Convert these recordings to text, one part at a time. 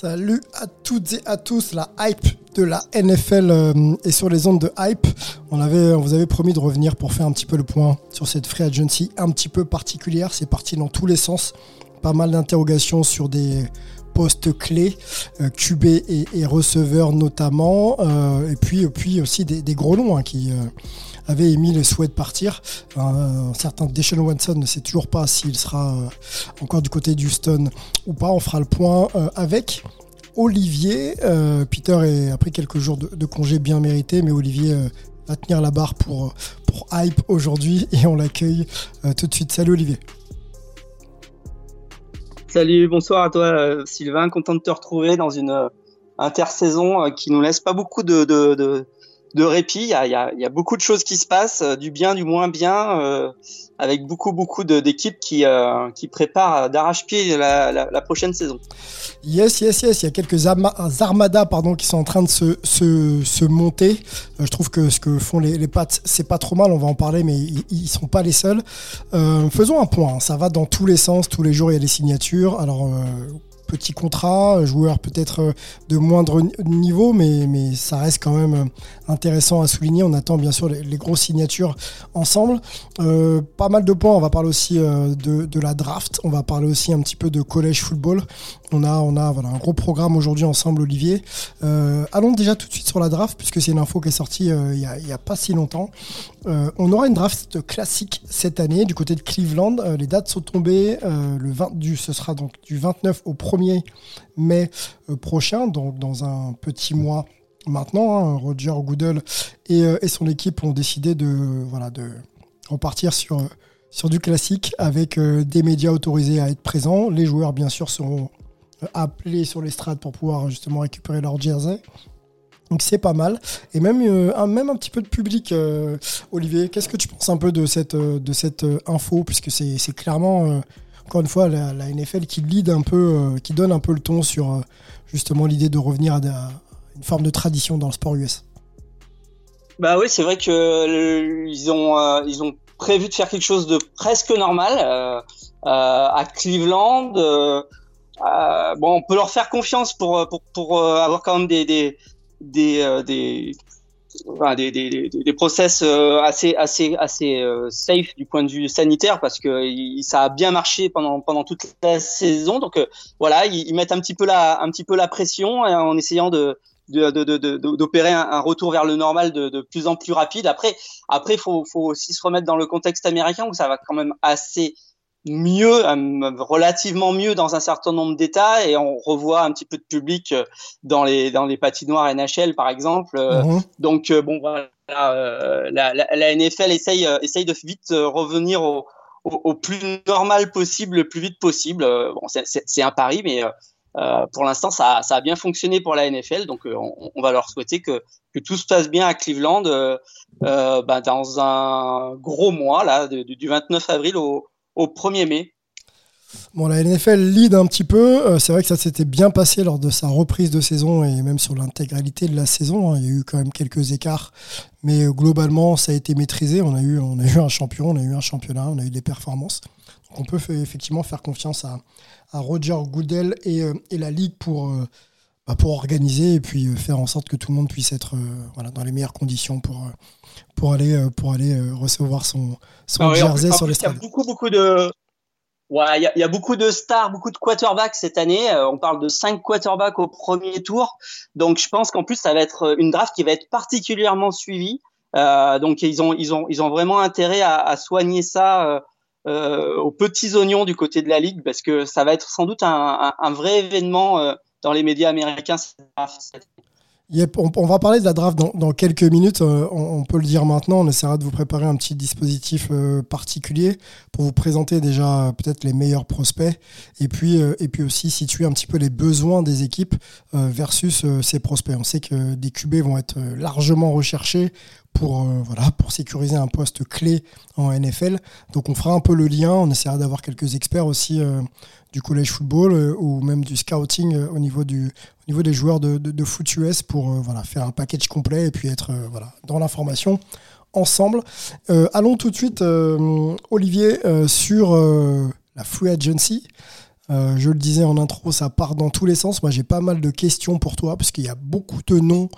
Salut à toutes et à tous, la hype de la NFL euh, est sur les ondes de hype. On, avait, on vous avait promis de revenir pour faire un petit peu le point sur cette free agency un petit peu particulière. C'est parti dans tous les sens. Pas mal d'interrogations sur des postes clés, euh, QB et, et receveurs notamment. euh, et puis, aussi des, des gros noms hein, qui euh, avaient émis le souhait de partir. Un, un certain Deshaun Watson ne sait toujours pas s'il sera euh, encore du côté d'Houston ou pas. On fera le point euh, avec Olivier. Euh, Peter est après quelques jours de, de congé bien mérité, mais Olivier euh, va tenir la barre pour, pour Hype aujourd'hui et on l'accueille euh, tout de suite. Salut Olivier. Salut, bonsoir à toi euh, Sylvain, content de te retrouver dans une euh, intersaison euh, qui nous laisse pas beaucoup de, de répit. Il y, a, y a, y a beaucoup de choses qui se passent, euh, du bien, du moins bien, euh, avec beaucoup beaucoup d'équipes qui, euh, qui préparent d'arrache-pied la, la, la prochaine saison. Yes, yes, yes. Il y a quelques armadas pardon, qui sont en train de se, se, se monter. Euh, je trouve que ce que font les, les Pats, c'est pas trop mal. On va en parler, mais ils, ils sont pas les seuls. Euh, faisons un point. hein. Ça va dans tous les sens. Tous les jours, il y a des signatures. Alors, euh, petit contrat, joueur peut-être euh, de moindre ni- niveau, mais, ça reste quand même euh, intéressant à souligner. On attend bien sûr les, grosses signatures ensemble. Euh, pas mal de points. On va parler aussi de, de la draft. On va parler aussi un petit peu de collège football. On a, un gros programme aujourd'hui ensemble, Olivier. Euh, allons déjà tout de suite sur la draft, puisque c'est une info qui est sortie euh, il n'y a, pas si longtemps. Euh, on aura une draft classique cette année du côté de Cleveland. Les dates sont tombées. le 20 du, ce sera donc du 29 au 1er mai prochain, donc dans un petit mois maintenant. hein. Roger Goodell et, son équipe ont décidé de, voilà, de repartir sur, du classique avec des médias autorisés à être présents. Les joueurs, bien sûr, seront appelés sur l'estrade pour pouvoir justement récupérer leur jersey. Donc c'est pas mal. Et même, euh, un, petit peu de public, euh, Olivier. Qu'est-ce que tu penses un peu de cette, euh, info? Puisque c'est clairement, encore une fois, la, NFL qui lead un peu, qui donne un peu le ton sur justement l'idée de revenir à, une forme de tradition dans le sport US. Bah oui, c'est vrai que ils ont ils ont prévu de faire quelque chose de presque normal à Cleveland. Euh, euh, bon, on peut leur faire confiance pour pour pour euh, avoir quand même des des des euh, des des, des, process euh, assez assez assez euh, safe du point de vue sanitaire parce que ça a bien marché pendant pendant toute la saison donc euh, voilà ils, mettent un petit peu la un petit peu la pression euh, en essayant de d'opérer un retour vers le normal de, de plus en plus rapide. Après, après, faut, faut aussi se remettre dans le contexte américain où ça va quand même assez mieux, euh, relativement mieux dans un certain nombre d'États et on revoit un petit peu de public euh, dans les dans les patinoires NHL par exemple. Euh, Mhm. Donc bon voilà, la, la, la NFL essaye essaye de vite revenir au, au, au plus normal possible, le plus vite possible. Bon, c'est- un pari, mais euh, pour l'instant, ça, ça a bien fonctionné pour la NFL, donc euh, on, on va leur souhaiter que, que tout se passe bien à Cleveland euh, bah, dans un gros mois, là, du 29 avril au, au 1er mai. Bon, la NFL lead un petit peu. Euh, c'est vrai que ça s'était bien passé lors de sa reprise de saison et même sur l'intégralité de la saison. hein. Il y a eu quand même quelques écarts, mais euh, globalement, ça a été maîtrisé. On a eu, on a eu un champion, on a eu un championnat, on a eu des performances. Donc on peut effectivement faire confiance à, à Roger Goodell et, euh, et la ligue pour, bah, pour organiser et puis euh, faire en sorte que tout le monde puisse être euh, voilà, dans les meilleures conditions pour, euh, pour aller, pour aller recevoir son, son Ah oui, en plus- jersey sur les plus, Il y a beaucoup, beaucoup de. Ouais, il y, a, il y a beaucoup de stars, beaucoup de quarterbacks cette année. Euh, on parle de cinq quarterbacks au premier tour. Donc, je pense qu'en plus, ça va être une draft qui va être particulièrement suivie donc ils ont ils ont ils ont vraiment intérêt à, à soigner ça aux petits oignons du côté de la ligue parce que ça va être sans doute un, un, un vrai événement dans les médias américains on, va parler de la draft dans, quelques minutes. Euh, on, peut le dire maintenant. On essaiera de vous préparer un petit dispositif euh, particulier pour vous présenter déjà euh, peut-être les meilleurs prospects et puis, et puis aussi situer un petit peu les besoins des équipes versus ces prospects. On sait que des QB vont être largement recherchés pour, voilà, pour sécuriser un poste clé en NFL. Donc on fera un peu le lien. On essaiera d'avoir quelques experts aussi du collège football euh, ou même du scouting euh, au niveau des joueurs de, de, pour euh, faire un package complet et puis être dans l'information ensemble. allons tout de suite, Olivier, sur la free agency. Euh, je le disais en intro, ça part dans tous les sens. Moi, j'ai pas mal de questions pour toi, parce qu'il y a beaucoup de noms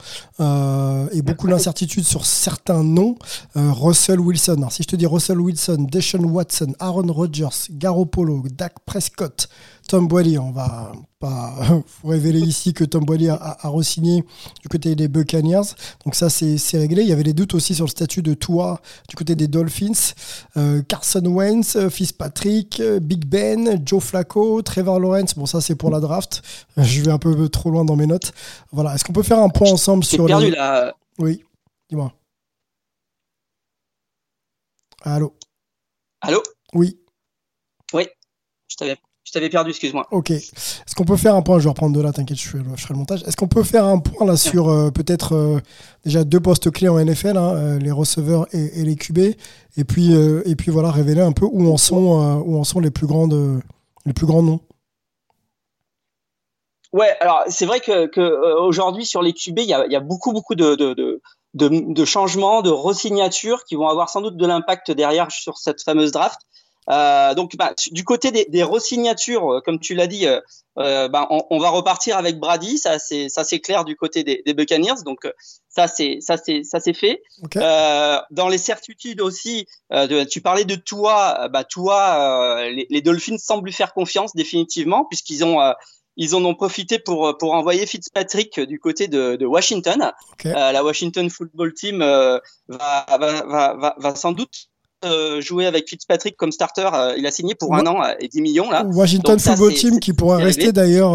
euh, et beaucoup d'incertitudes sur certains noms. Euh, Russell Wilson. Alors, si je te dis Russell Wilson, Deshaun Watson, Aaron Rodgers, Garoppolo, Dak Prescott, Tom Boily, on va pas vous révéler ici que Tom Boily a, a, re-signé du côté des Buccaneers. Donc ça, c'est réglé. Il y avait des doutes aussi sur le statut de Tua du côté des Dolphins. Euh, Carson Wentz, Fitzpatrick, Big Ben, Joe Flacco, Trevor Lawrence. Bon, ça, c'est pour la draft. Je vais un peu trop loin dans mes notes. Voilà. Est-ce qu'on peut faire un point ensemble sur perdu, les... là. Oui, dis-moi. Allô Allô? Oui. Oui, je t'avais je t'avais perdu, excuse-moi. Ok. Est-ce qu'on peut faire un point Je vais reprendre de là, t'inquiète, je, ferai, le montage. Est-ce qu'on peut faire un point là sur euh, peut-être euh, déjà deux postes clés en NFL, hein, euh, les receveurs et, les QB, et puis et puis voilà révéler un peu où en sont où en sont les plus grandes les plus grands noms. Ouais, alors c'est vrai que, aujourd'hui sur les QB, il y a, beaucoup beaucoup de, de, de changements, de resignatures qui vont avoir sans doute de l'impact derrière sur cette fameuse draft. Euh, donc, bah, du côté des, des resignatures, euh, comme tu l'as dit, euh, bah, on, va repartir avec Brady. Ça, c'est ça, c'est clair du côté des, des Buccaneers. Donc, ça, c'est ça, c'est ça, c'est fait. dans les certitudes aussi, tu parlais de toi. Bah, toi, les, les, Dolphins semblent lui faire confiance définitivement, puisqu'ils ont ils en ont profité pour pour envoyer Fitzpatrick du côté de, de Washington. la Washington Football Team va, va, va, va, va sans doute euh, jouer avec Fitzpatrick comme starter. Euh, il a signé pour un an euh, et 10 millions là. Washington Football Team qui pourrait rester d'ailleurs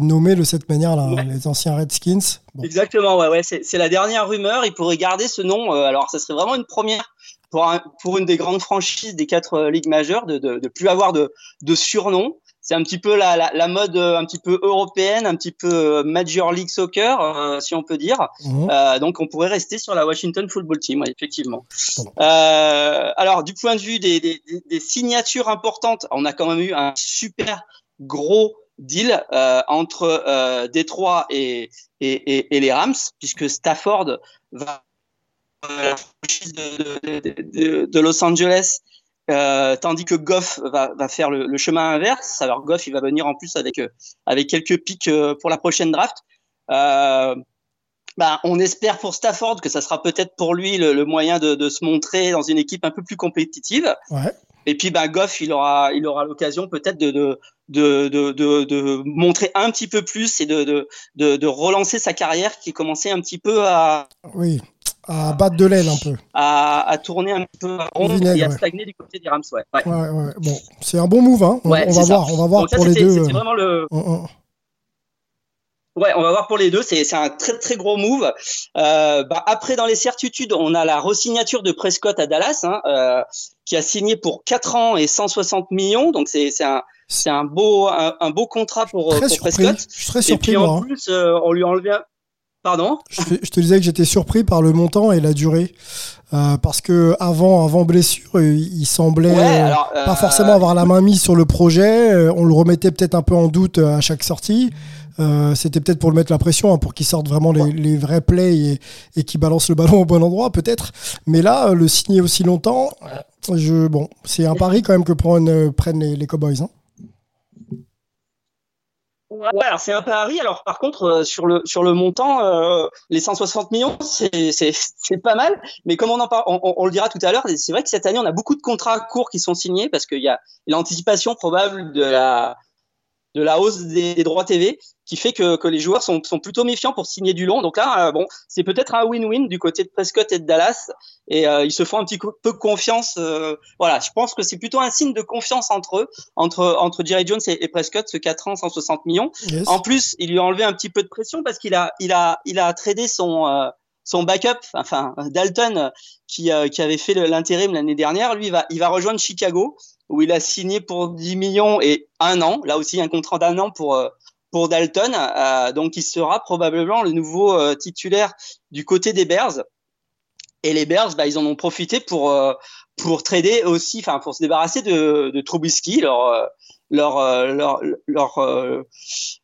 nommé de cette manière là, les anciens Redskins. Exactement, ouais, ouais. C'est la dernière rumeur. Il pourrait garder ce nom. alors, ça serait vraiment une première pour, pour une des grandes franchises des quatre ligues majeures de plus avoir de, de surnom c'est un petit peu la, la, la, mode euh, un petit peu européenne, un petit peu euh, Major League Soccer, euh, si on peut dire. Mhm. Euh, donc on pourrait rester sur la Washington Football Team, effectivement. Euh, alors du point de vue des, des, des, signatures importantes, on a quand même eu un super gros deal entre Détroit et, et, et, et, les Rams, puisque Stafford va la franchise de, de, de Los Angeles euh, tandis que Goff va, va faire le, le, chemin inverse. Alors Goff, il va venir en plus avec euh, avec quelques pics euh, pour la prochaine draft. Euh, bah, on espère pour Stafford que ça sera peut-être pour lui le, le moyen de, de, se montrer dans une équipe un peu plus compétitive. Ouais. Et puis bah, Goff, il aura il aura l'occasion peut-être de, de de, de, de, montrer un petit peu plus et de, de, de, de relancer sa carrière qui commençait un petit peu à, oui à battre de l'aile un peu. À, à, tourner un peu rond et à stagner du côté des Rams. Ouais. Ouais. ouais, ouais. Bon, c'est un bon move. Hein. On, on va voir, on va voir pour les deux. C'est vraiment le. Ouais, on va voir pour les deux. C'est un très très gros move. Euh, bah, après, dans les certitudes, on a la resignature de Prescott à Dallas, hein, euh, qui a signé pour 4 ans et 160 millions. Donc c'est un c'est un beau un, un, beau contrat pour, pour Prescott. Je suis très surpris. Et puis en hein. plus, euh, on lui enlevait Pardon je te, disais que j'étais surpris par le montant et la durée. Euh, parce que avant, avant blessure, il semblait pas forcément euh, avoir la main mise sur le projet. Euh, on le remettait peut-être un peu en doute à chaque sortie. C'était peut-être pour le mettre la pression, hein, pour qu'il sorte vraiment les, les, vrais plays et, et qu'il balance le ballon au bon endroit, peut-être. Mais là, le signer aussi longtemps, je, bon, c'est un pari quand même que prennent, prennent les, les Cowboys. Hein. Alors c'est un pari. Alors par contre, euh, sur le sur le montant, euh, les 160 millions, c'est c'est pas mal. Mais comme on en parle, on, on, le dira tout à l'heure, c'est vrai que cette année, on a beaucoup de contrats courts qui sont signés parce qu'il y a l'anticipation probable de la de la hausse des, des droits TV qui fait que, que les joueurs sont, sont, plutôt méfiants pour signer du long. Donc là, euh, bon, c'est peut-être un win-win du côté de Prescott et de Dallas, et euh, ils se font un petit peu confiance. Euh, voilà, je pense que c'est plutôt un signe de confiance entre eux, entre entre Jerry Jones et, et Prescott, ce 4 ans, 160 millions. Yes. En plus, il lui a enlevé un petit peu de pression parce qu'il a il a il a tradé son euh, son backup, enfin Dalton, qui, euh, qui avait fait l'intérim l'année dernière, lui il va il va rejoindre Chicago où il a signé pour 10 millions et un an. Là aussi un contrat d'un an pour euh, pour Dalton. Euh, donc, il sera probablement le nouveau euh, titulaire du côté des Bears. Et les Bears, bah, ils en ont profité pour euh, pour trader aussi, enfin pour se débarrasser de, de Trubisky, leur leur leur leur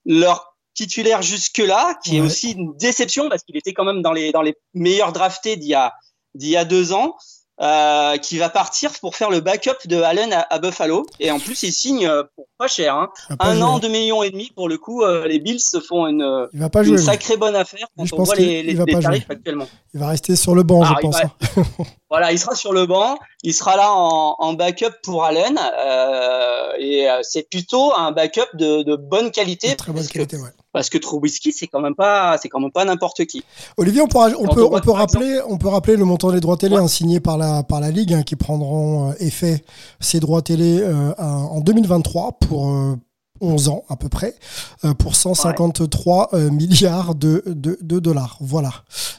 leur titulaire jusque là, qui ouais. est aussi une déception parce qu'il était quand même dans les dans les meilleurs draftés d'il y a d'il y a deux ans. Euh, qui va partir pour faire le backup de Allen à, à Buffalo. Et en plus, il signe euh, pour pas cher. Hein. Pas un jouer. an, deux millions et demi. Pour le coup, euh, les Bills se font une, il va pas une jouer, sacrée bonne affaire quand je on voit les, les, va les pas tarifs jouer. actuellement. Il va rester sur le banc, je il pense. va- hein. Voilà, il sera sur le banc. Il sera là en, en backup pour Allen. euh, et c'est plutôt un backup de, de bonne qualité. De Très bonne qualité, ouais. Parce que Trubisky, c'est quand même pas, c'est quand même pas n'importe qui. Olivier, on, pourra- on Quand peut, on peut rappeler, on peut rappeler le montant des droits télé Ouais. hein, signé par la, par la Ligue, hein, qui prendront euh, effet ces droits télé euh, en en 2023 pour euh, 11 ans à peu près, euh, pour 153 euh, milliards de, de, de dollars. Voilà.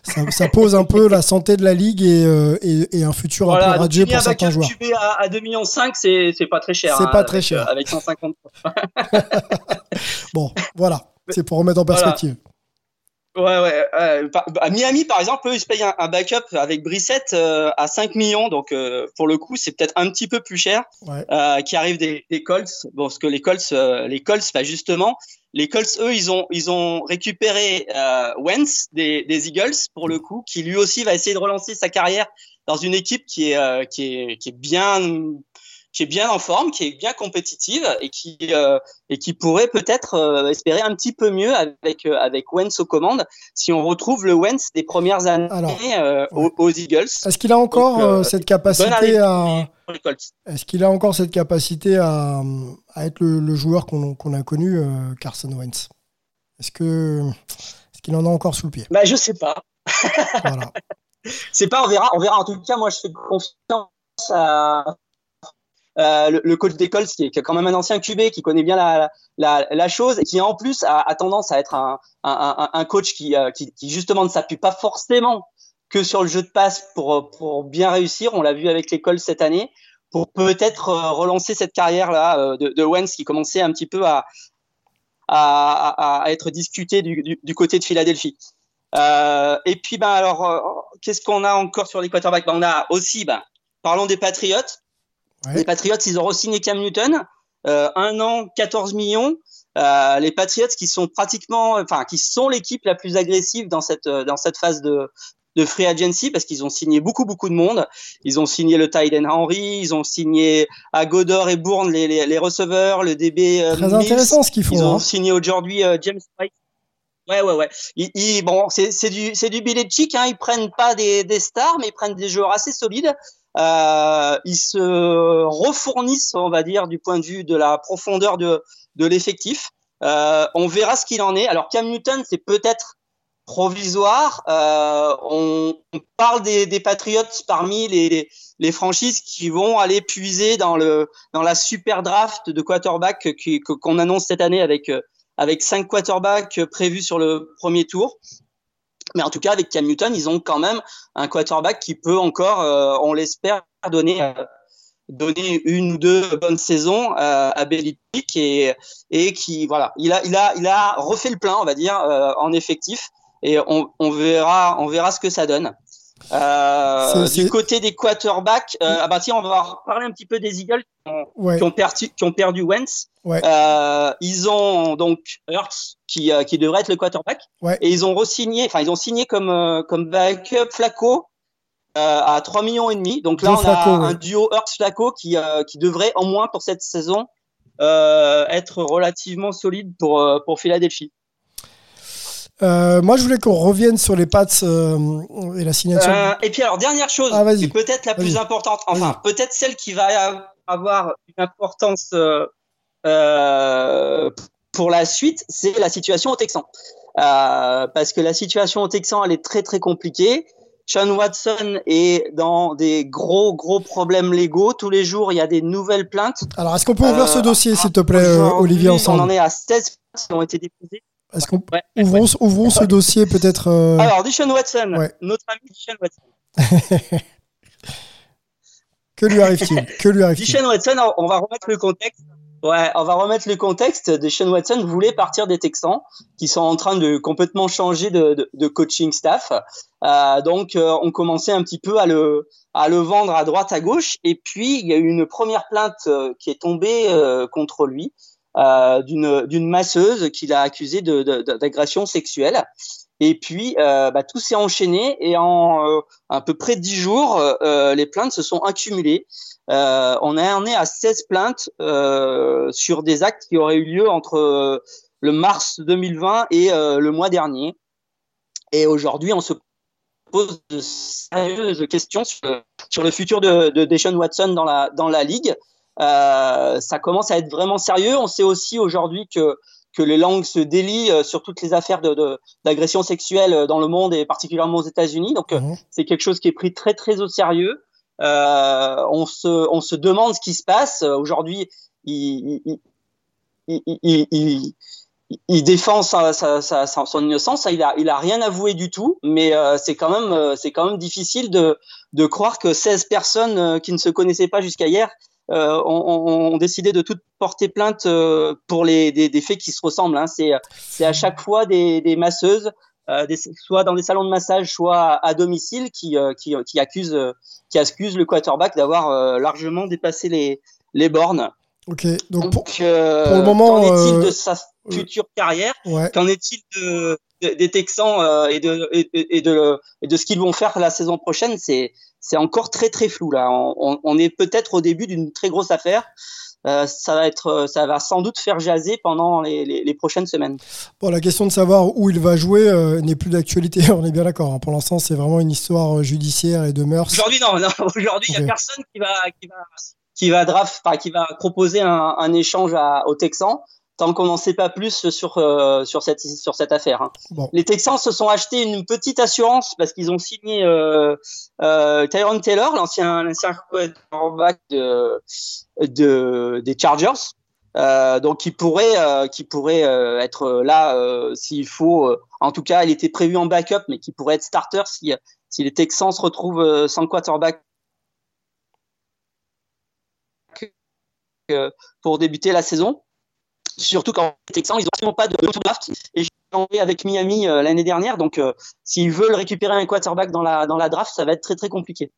Ça, ça pose un peu la santé de la Ligue et, euh, et, et un futur un Voilà, peu donc radieux pour un certains joueurs. QB à, à 2,5 millions, c'est c'est pas très cher. C'est hein, pas très avec, cher. euh, Avec 150. Bon, voilà. C'est pour remettre en Voilà. perspective. Ouais, ouais. euh, par- à Miami, par exemple, eux, ils se payent un, un backup avec Brissett euh, à 5 millions. Donc, euh, pour le coup, c'est peut-être un petit peu plus cher. Ouais. euh, qui arrive des, des Colts. Bon, parce que les Colts, euh, les Colts, bah, justement, les Colts, eux, ils ont, ils ont récupéré euh, Wentz des, des Eagles, pour le coup, qui lui aussi va essayer de relancer sa carrière dans une équipe qui est, euh, qui est, qui est bien, qui est bien en forme, qui est bien compétitive et qui, euh, et qui pourrait peut-être euh, espérer un petit peu mieux avec, euh, avec Wentz aux commandes si on retrouve le Wentz des premières années Alors, aux, aux Eagles. Est-ce qu'il a encore Donc, cette capacité à. Est-ce qu'il a encore cette capacité à, à être le, le joueur qu'on qu'on a connu, Carson Wentz? Est-ce que est-ce qu'il en a encore sous le pied? Bah, je sais pas. Voilà. C'est pas, on verra, on verra. En tout cas, moi, je fais confiance à euh, le, coach qui est qui est quand même un ancien QB, qui connaît bien la, la, chose et qui en plus a, tendance à être un, un, coach qui, euh, qui, qui justement ne s'appuie pas forcément que sur le jeu de passe pour, pour bien réussir. On l'a vu avec l'école cette année, pour peut-être euh, relancer cette carrière là de, de Wentz qui commençait un petit peu à, à, à, être discuté du, du, côté de Philadelphie. Et puis, ben alors, qu'est-ce qu'on a encore sur les quarterbacks? Ben, On a aussi, ben, parlons des Patriots. Ouais. Les Patriots, ils ont re-signé Cam Newton, euh, un an, 14 millions. Euh, les Patriots qui sont pratiquement, enfin, qui sont l'équipe la plus agressive dans cette euh, dans cette phase de de free agency parce qu'ils ont signé beaucoup beaucoup de monde. Ils ont signé le Tyden Henry, ils ont signé à Godor et Bourne les, les, les receveurs, le DB euh, Très Mills. intéressant ce qu'ils Ils font. ont hein. signé aujourd'hui euh, James White. Ouais, ouais, ouais. Ils, ils- bon, c'est du, c'est du billet chic. Hein. Ils prennent pas des, des stars, mais ils prennent des joueurs assez solides. Euh, ils se refournissent, on va dire, du point de vue de la profondeur de, l'effectif. Euh, on verra ce qu'il en est. Alors Cam Newton, c'est peut-être provisoire. Euh, on, parle des, des Patriots parmi les, franchises qui vont aller puiser dans la super draft de quarterback qu'on annonce cette année avec cinq quarterbacks prévus sur le premier tour. Mais en tout cas, avec Cam Newton, ils ont quand même un quarterback qui peut encore, euh, on l'espère, donner euh, donner une ou deux bonnes saisons euh, à Belichick et et qui voilà, il a il a refait le plein, on va dire, en effectif et on verra on verra ce que ça donne. Euh, du côté des quarterbacks, euh, ah bah tiens, on va parler un petit peu des Eagles qui ont, Ouais. qui ont perdu qui ont perdu Wentz. Ouais. Euh, ils ont donc Hurts qui euh, qui devrait être le quarterback Ouais. et ils ont re-signé, enfin ils ont signé comme euh, comme backup Flacco euh, à 3 millions et demi. Donc là on Flacco, a un duo Hurts Flacco qui euh, qui devrait au moins pour cette saison euh, être relativement solide pour pour Philadelphie. Euh, moi, je voulais qu'on revienne sur les Pats euh, et la signature. Euh, et puis alors dernière chose, Ah, vas-y. qui est peut-être la plus importante, enfin peut-être celle qui va avoir une importance pour la suite, c'est la situation au Texan. Parce que la situation au Texan, elle est très très compliquée. Sean Watson est dans des gros gros problèmes légaux. Tous les jours, il y a des nouvelles plaintes. Alors, est-ce qu'on peut ouvrir ce dossier, s'il te plaît, Olivier, ensemble On en est à 16 qui ont été déposées. Est-ce qu'on ouais, ouvrons, ouais. ouvrons ce dossier peut-être euh... Alors, Dishon Watson, Ouais. notre ami Dishon Watson. que lui arrive-t-il? Que lui arrive-t-il? Dishon Watson, on va remettre le contexte. Ouais, on va remettre le contexte. Deshaun Watson voulait partir des Texans, qui sont en train de complètement changer de, de, de coaching staff. Euh, donc, euh, on commençait un petit peu à le, à le vendre à droite, à gauche. Et puis, il y a eu une première plainte euh, qui est tombée euh, contre lui euh, d'une, masseuse qui l'a accusé de, d'agression sexuelle. Et puis, euh, bah, tout s'est enchaîné et en euh, à peu près dix jours, euh, les plaintes se sont accumulées. Euh, on en est à 16 plaintes euh, sur des actes qui auraient eu lieu entre euh, le mars 2020 et le mois dernier. Et aujourd'hui, on se pose de sérieuses questions sur, sur le futur de, de Deshaun Watson dans la, dans la ligue. Ça commence à être vraiment sérieux. On sait aussi aujourd'hui que que les langues se délient sur toutes les affaires d'agression de, de, sexuelle dans le monde et particulièrement aux États-Unis. Donc, mmh. c'est quelque chose qui est pris très, très au sérieux. Euh, on, se, on se demande ce qui se passe. Aujourd'hui, il, il, il, il, défend sa, sa, sa, son innocence. Il a, il a rien avoué du tout, mais euh, c'est quand même, c'est quand même difficile de, de croire que 16 personnes euh, qui ne se connaissaient pas jusqu'à hier euh, ont, ont, décidé de toutes porter plainte euh, pour les, des, des, faits qui se ressemblent. Hein. C'est, c'est à chaque fois des, des masseuses, euh, des, soit dans des salons de massage, soit à domicile, qui, euh, qui, qui accusent, qui accusent le quarterback d'avoir largement dépassé les, les bornes. Ok, donc, donc pour, pour, le moment, qu'en est-il de sa future carrière? ouais. Qu'en est-il de, des Texans et, de, et, et, de, et de ce qu'ils vont faire la saison prochaine C'est c'est encore très très flou là. On, on est peut-être au début d'une très grosse affaire. Euh, ça va être, ça va sans doute faire jaser pendant les, les, les, prochaines semaines. Bon, la question de savoir où il va jouer euh, n'est plus d'actualité. On est bien d'accord. Hein. Pour l'instant, c'est vraiment une histoire judiciaire et de mœurs. Aujourd'hui, non, non. Aujourd'hui, il okay. y a personne qui va, qui va, qui va draft, enfin, qui va proposer un, un échange à, aux Texans tant qu'on n'en sait pas plus sur euh, sur cette sur cette affaire. Hein. Bon. Les Texans se sont achetés une petite assurance parce qu'ils ont signé euh, euh, Tyron Taylor, l'ancien quarterback de, de des Chargers. Euh, donc qui pourrait qui pourrait être là s'il faut. en tout cas, il était prévu en backup, mais qui pourrait être starter si si les Texans se retrouvent sans quarterback pour débuter la saison surtout quand les Texans, ils n'ont absolument pas de draft. Et j'ai joué avec Miami euh, l'année dernière, donc euh, s'ils veulent récupérer un quarterback dans la, dans la draft, ça va être très très compliqué.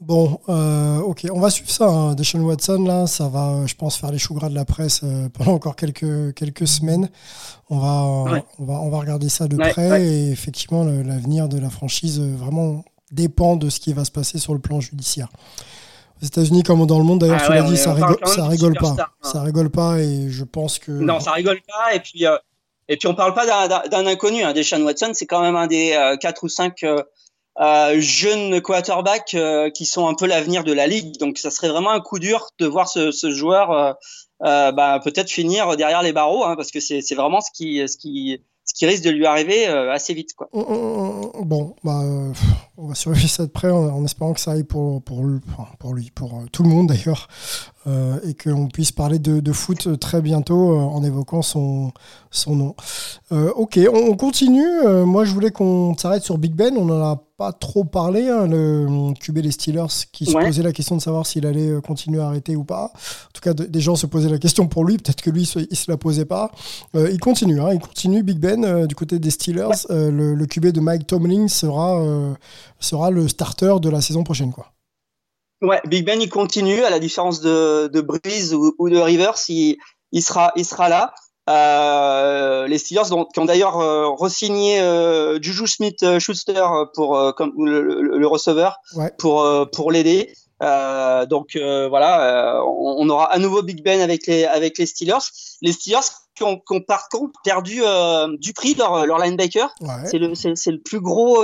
Bon, euh, ok, on va suivre ça. Hein. Deshaun Watson, là, ça va, je pense, faire les choux gras de la presse pendant encore quelques, quelques semaines. On va, ouais. on, va, on va regarder ça de ouais, près ouais. et effectivement, l'avenir de la franchise vraiment dépend de ce qui va se passer sur le plan judiciaire aux États-Unis comme dans le monde. D'ailleurs, ah tu ouais, l'as dit, ça, rigole, ça rigole pas. Star, hein. Ça rigole pas et je pense que. Non, ça rigole pas. Et puis, euh, et puis on parle pas d'un inconnu. Hein. Deshaun Watson, c'est quand même un des euh, quatre ou cinq euh, jeunes quarterbacks euh, qui sont un peu l'avenir de la ligue. Donc, ça serait vraiment un coup dur de voir ce, ce joueur bah, peut-être finir derrière les barreaux, hein, parce que c'est vraiment ce qui, ce qui ce qui risque de lui arriver euh, assez vite. Quoi. Bon, bah, euh, on va surveiller ça de près en, en, espérant que ça aille pour, pour, pour lui, pour euh, tout le monde d'ailleurs, euh, et qu'on puisse parler de, de, foot très bientôt euh, en évoquant son, son nom. Euh, ok, on, on continue. moi, je voulais qu'on s'arrête sur Big Ben. On n'en a pas trop parlé. Hein, le QB des Steelers qui se posait la question de savoir s'il allait continuer à arrêter ou pas. En tout cas, de, des gens se posaient la question pour lui. Peut-être que lui, il se la posait pas. il continue. Hein, il continue. Big Ben du côté des Steelers. Ouais. Le, le, QB de Mike Tomlin sera, sera le starter de la saison prochaine, quoi. Ouais, Big Ben il continue à la différence de, de Breeze ou, ou, de Rivers, il, il sera il sera là. Euh, les Steelers donc, qui ont d'ailleurs euh, re-signé euh, Juju Smith-Schuster pour euh, comme le, le, le receveur ouais. pour pour l'aider. Euh, donc voilà, on, on, aura à nouveau Big Ben avec les avec les Steelers. Les Steelers qui ont, qui ont par contre perdu du prix leur leur linebacker. Ouais. C'est le c'est le plus gros,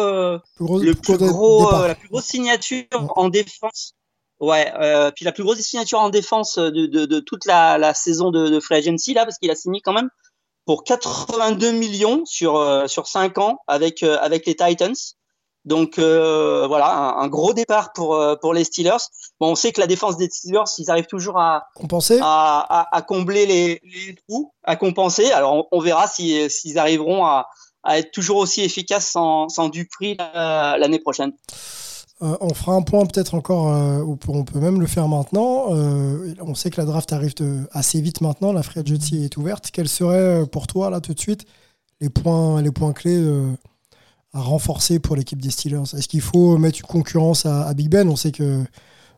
plus gros le plus gros la plus grosse signature ouais. en défense Ouais, euh, puis la plus grosse signature en défense de, de, de toute la, la, saison de, de Free Agency, là, parce qu'il a signé quand même pour 82 millions sur, euh, sur 5 ans avec, euh, avec les Titans. Donc euh, voilà, un, un, gros départ pour, pour les Steelers. Bon, on sait que la défense des Steelers, ils arrivent toujours à compenser, à, à, à combler les, les, trous, à compenser. Alors on, on verra s'ils si, arriveront à, à, être toujours aussi efficaces sans, sans Dupri l'année prochaine. Euh, on fera un point peut-être encore, euh, ou on peut même le faire maintenant. Euh, on sait que la draft arrive de, assez vite maintenant, la free agency est ouverte. Quels seraient pour toi, là, tout de suite, les points, les points clés renforcer pour l'équipe des Steelers. Est-ce qu'il faut mettre une concurrence à, Big Ben? On sait que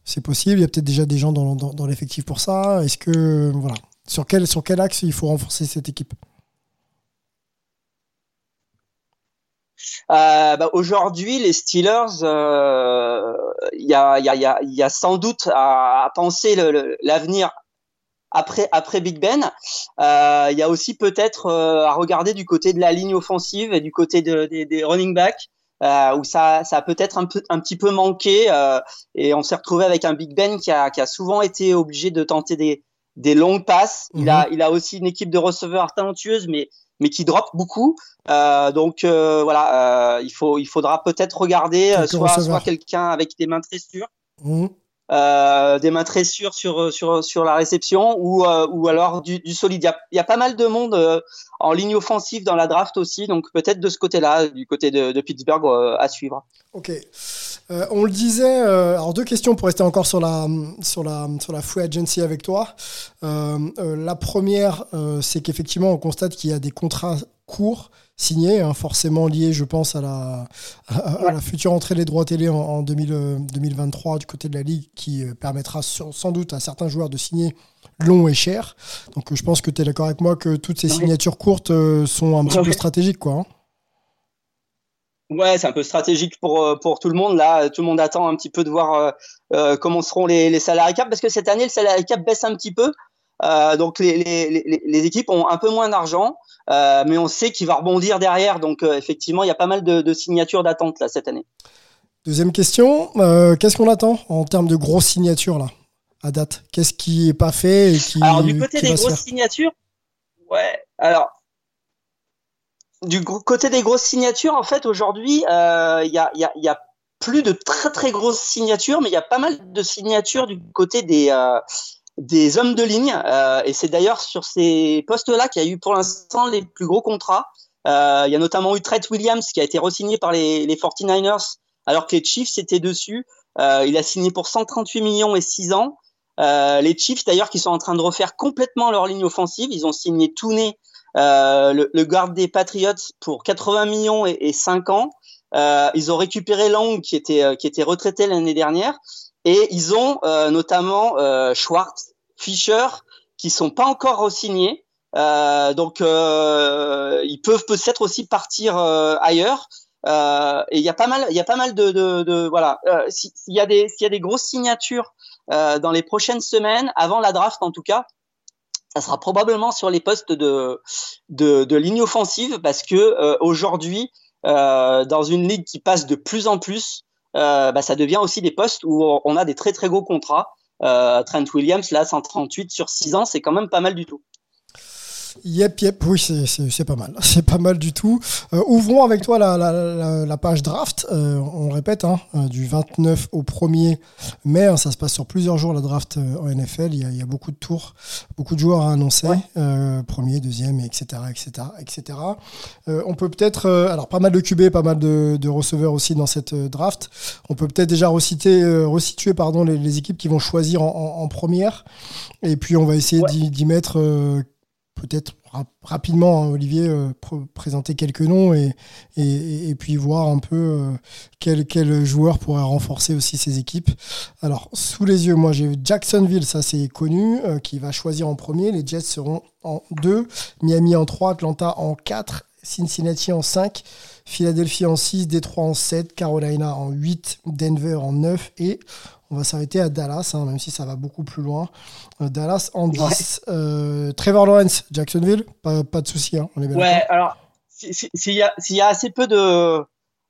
c'est possible, il y a peut-être déjà des gens dans, l'effectif pour ça. Est-ce que, voilà, sur quel, sur quel axe il faut renforcer cette équipe? Euh, bah, Aujourd'hui, les Steelers, il euh, y, a, y, a, sans doute à, à penser l'avenir après, après Big Ben. Il euh, y a aussi peut-être à regarder du côté de la ligne offensive et du côté de, de, des running backs. Euh, où ça, ça a peut-être un, peu, un petit peu manqué euh, et on s'est retrouvé avec un Big Ben qui a, qui a souvent été obligé de tenter des, des longues passes. Il, a, il a aussi une équipe de receveurs talentueuse, mais mais qui drop beaucoup. Euh, donc euh, voilà, euh, il faut, il faudra peut-être regarder euh, soit, soit quelqu'un avec des mains très sûres. Mmh. Euh, des mains très sûres sur sur sur la réception ou euh, ou alors du, solide. Il y, a, pas mal de monde euh, en ligne offensive dans la draft aussi, donc peut-être de ce côté-là, du côté de, de Pittsburgh à suivre. Ok. on le disait. alors deux questions pour rester encore sur la sur la sur la free agency avec toi. la première, c'est qu'effectivement on constate qu'il y a des contrats courts signé, hein, forcément lié, je pense, à la, à, ouais. à la future entrée des droits télé en, en 2000, 2023 du côté de la Ligue, qui euh, permettra sans doute à certains joueurs de signer long et cher. Donc je pense que tu es d'accord avec moi que toutes ces signatures courtes euh, sont un petit peu stratégiques. Quoi, hein. Ouais, c'est un peu stratégique pour, euh, pour tout le monde. Là, tout le monde attend un petit peu de voir euh, comment seront les, les salariés cap, parce que cette année, le salarié cap baisse un petit peu. Euh, donc les, les, les, les, équipes ont un peu moins d'argent, euh, mais on sait qu'il va rebondir derrière. Donc euh, effectivement, il y a pas mal de, de signatures d'attente là cette année. Deuxième question, qu'est-ce qu'on attend en termes de grosses signatures là à date? Qu'est-ce qui est pas fait et qui Alors du côté des grosses signatures, ouais. Alors du côté des grosses signatures, en fait aujourd'hui, il y a, y, a, y a plus de très très grosses signatures, mais il y a pas mal de signatures du côté des des hommes de ligne. Euh, et c'est d'ailleurs sur ces postes-là qu'il y a eu pour l'instant les plus gros contrats. Euh, il y a notamment eu Trent Williams qui a été re-signé par les, les 49ers alors que les Chiefs étaient dessus. Euh, il a signé pour 138 millions et 6 ans. Euh, les Chiefs d'ailleurs qui sont en train de refaire complètement leur ligne offensive. Ils ont signé Tooney, euh, le, le, garde des Patriots, pour 80 millions et, et 5 ans. Euh, ils ont récupéré Long qui était, qui était retraité l'année dernière. Et ils ont euh, notamment euh, Schwartz, Fischer, qui sont pas encore re-signés. Euh, donc ils peuvent peut-être aussi partir ailleurs. Et il y a pas mal, il y a pas mal de voilà. S'il y a des, s'il y a des grosses signatures dans les prochaines semaines, avant la draft en tout cas, ça sera probablement sur les postes de de, de ligne offensive parce que aujourd'hui, dans une ligue qui passe de plus en plus, euh, bah, ça devient aussi des postes où on a des très très gros contrats. Euh, Trent Williams, là, 138 sur 6 ans, c'est quand même pas mal du tout. Yep, yep, oui, c'est pas mal. C'est pas mal du tout. Euh, ouvrons avec toi la, la, la, la page draft. Euh, on répète, hein, euh, du 29 au 1er mai, hein, ça se passe sur plusieurs jours la draft en NFL. Il y, a, il y, a, beaucoup de tours, beaucoup de joueurs à annoncer. Ouais. Euh, premier, deuxième, etc. etc., etc. on peut peut-être, alors pas mal de QB, pas mal de, de, receveurs aussi dans cette draft. On peut peut-être déjà reciter, resituer pardon, les, les, équipes qui vont choisir en, en, en première. Et puis on va essayer ouais. d'y mettre peut-être rap rapidement, hein, Olivier, euh, pr présenter quelques noms et, et, et, puis voir un peu euh, quel, quel joueur pourrait renforcer aussi ses équipes. Alors, sous les yeux, moi j'ai Jacksonville, ça c'est connu, euh, qui va choisir en premier. Les Jets seront en 2, Miami en 3, Atlanta en 4, Cincinnati en 5, Philadelphie en 6, Détroit en 7, Carolina en 8, Denver en 9 et on va s'arrêter à Dallas, hein, même si ça va beaucoup plus loin. Euh, Dallas en 10. Ouais. Euh, Trevor Lawrence, Jacksonville, pas, pas de souci, hein, on est bien Ouais, alors, s'il y, y, a assez peu de.